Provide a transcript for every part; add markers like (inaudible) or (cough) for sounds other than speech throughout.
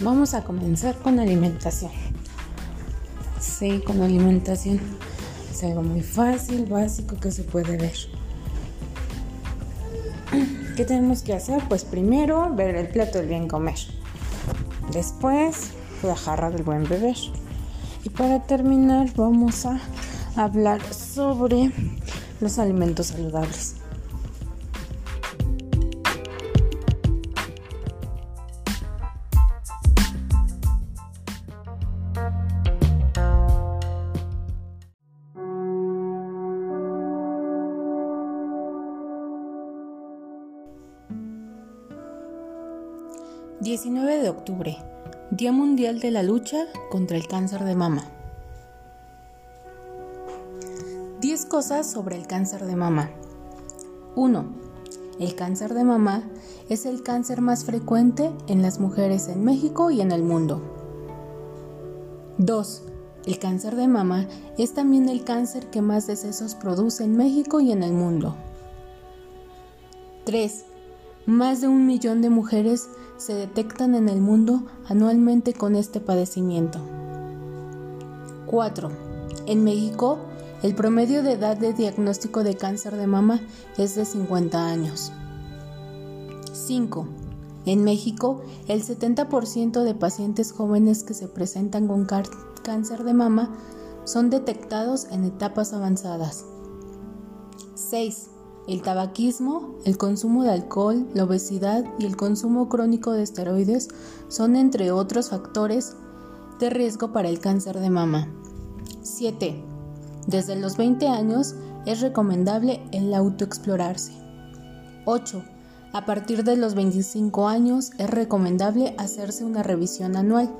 vamos a comenzar con alimentación. Sí, con alimentación. Es algo muy fácil, básico que se puede ver. (clears throat) ¿Qué tenemos que hacer? Pues primero ver el plato del bien comer. Después la jarra del buen beber. Y para terminar vamos a hablar sobre los alimentos saludables. 19 de octubre, Día Mundial de la Lucha contra el Cáncer de Mama. 10 cosas sobre el cáncer de mama. 1. El cáncer de mama es el cáncer más frecuente en las mujeres en México y en el mundo. 2. El cáncer de mama es también el cáncer que más decesos produce en México y en el mundo. 3. Más de un millón de mujeres se detectan en el mundo anualmente con este padecimiento. 4. En México, el promedio de edad de diagnóstico de cáncer de mama es de 50 años. 5. En México, el 70% de pacientes jóvenes que se presentan con cáncer de mama son detectados en etapas avanzadas. 6. El tabaquismo, el consumo de alcohol, la obesidad y el consumo crónico de esteroides son entre otros factores de riesgo para el cáncer de mama. 7. Desde los 20 años es recomendable el autoexplorarse. 8. A partir de los 25 años es recomendable hacerse una revisión anual.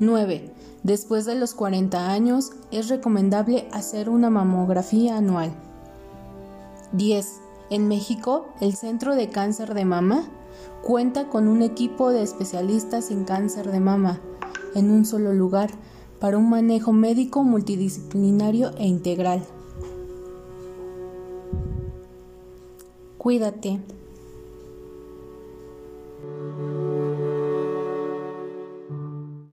9. Después de los 40 años es recomendable hacer una mamografía anual. 10. En México, el Centro de Cáncer de Mama cuenta con un equipo de especialistas en cáncer de mama en un solo lugar para un manejo médico multidisciplinario e integral. Cuídate.